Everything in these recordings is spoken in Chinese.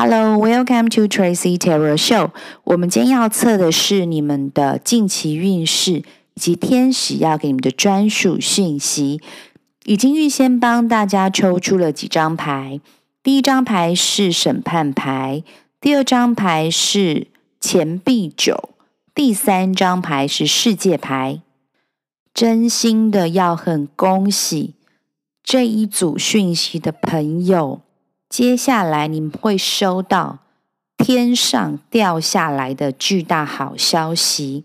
Hello, welcome to Tracy Tarot Show。我们今天要测的是你们的近期运势以及天使要给你们的专属讯息。已经预先帮大家抽出了几张牌。第一张牌是审判牌，第二张牌是钱币九，第三张牌是世界牌。真心的要很恭喜这一组讯息的朋友。接下来你们会收到天上掉下来的巨大好消息，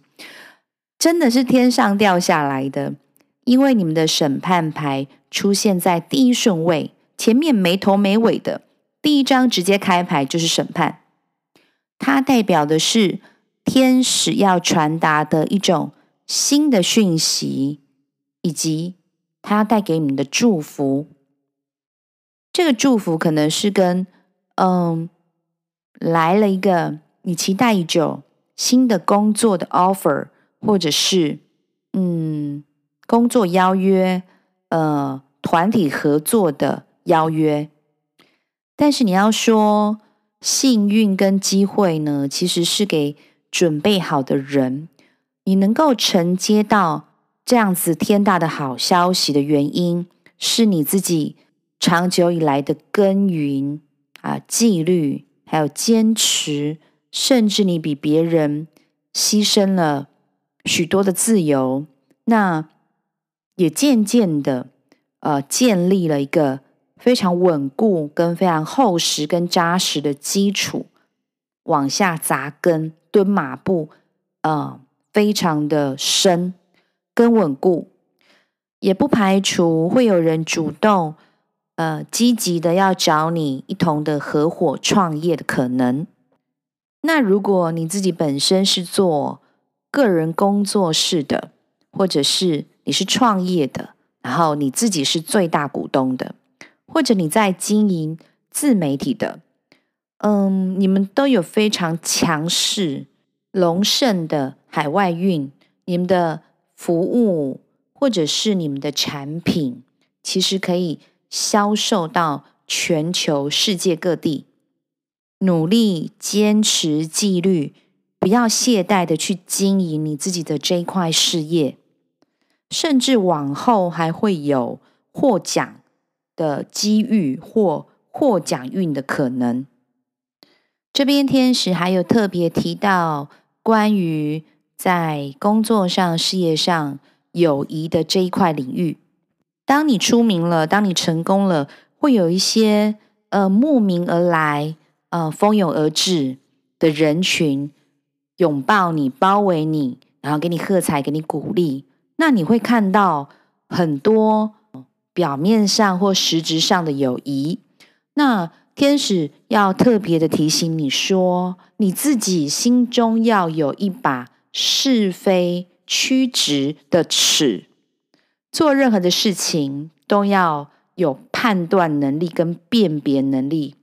真的是天上掉下来的，因为你们的审判牌出现在第一顺位，前面没头没尾的，第一张直接开牌就是审判，它代表的是天使要传达的一种新的讯息，以及它带给你们的祝福。这个祝福可能是跟嗯，来了一个你期待已久新的工作的 offer，或者是嗯，工作邀约，呃，团体合作的邀约。但是你要说幸运跟机会呢，其实是给准备好的人。你能够承接到这样子天大的好消息的原因，是你自己。长久以来的耕耘啊，纪律，还有坚持，甚至你比别人牺牲了许多的自由，那也渐渐的呃建立了一个非常稳固、跟非常厚实、跟扎实的基础，往下扎根、蹲马步，呃，非常的深跟稳固，也不排除会有人主动。呃，积极的要找你一同的合伙创业的可能。那如果你自己本身是做个人工作室的，或者是你是创业的，然后你自己是最大股东的，或者你在经营自媒体的，嗯，你们都有非常强势、隆盛的海外运，你们的服务或者是你们的产品，其实可以。销售到全球世界各地，努力坚持纪律，不要懈怠的去经营你自己的这一块事业，甚至往后还会有获奖的机遇或获奖运的可能。这边天使还有特别提到关于在工作上、事业上友谊的这一块领域。当你出名了，当你成功了，会有一些呃慕名而来、呃蜂拥而至的人群拥抱你、包围你，然后给你喝彩、给你鼓励。那你会看到很多表面上或实质上的友谊。那天使要特别的提醒你说，你自己心中要有一把是非曲直的尺。做任何的事情都要有判断能力跟辨别能力，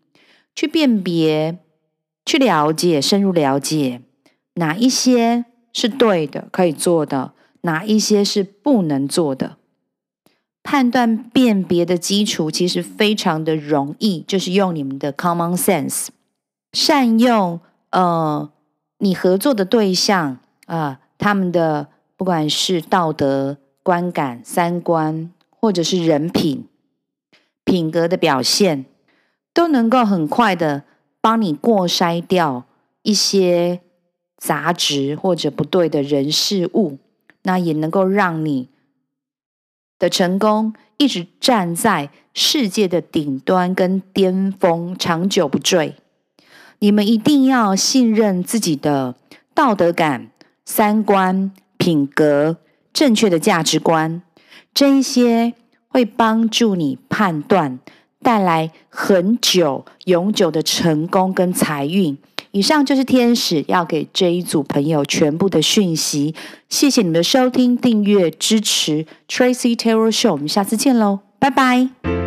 去辨别、去了解、深入了解哪一些是对的、可以做的，哪一些是不能做的。判断辨别的基础其实非常的容易，就是用你们的 common sense，善用呃你合作的对象啊、呃，他们的不管是道德。观感、三观，或者是人品、品格的表现，都能够很快的帮你过筛掉一些杂质或者不对的人事物，那也能够让你的成功一直站在世界的顶端跟巅峰，长久不坠。你们一定要信任自己的道德感、三观、品格。正确的价值观，这一些会帮助你判断，带来很久、永久的成功跟财运。以上就是天使要给这一组朋友全部的讯息。谢谢你们的收听、订阅、支持 Tracy Tarot Show，我们下次见喽，拜拜。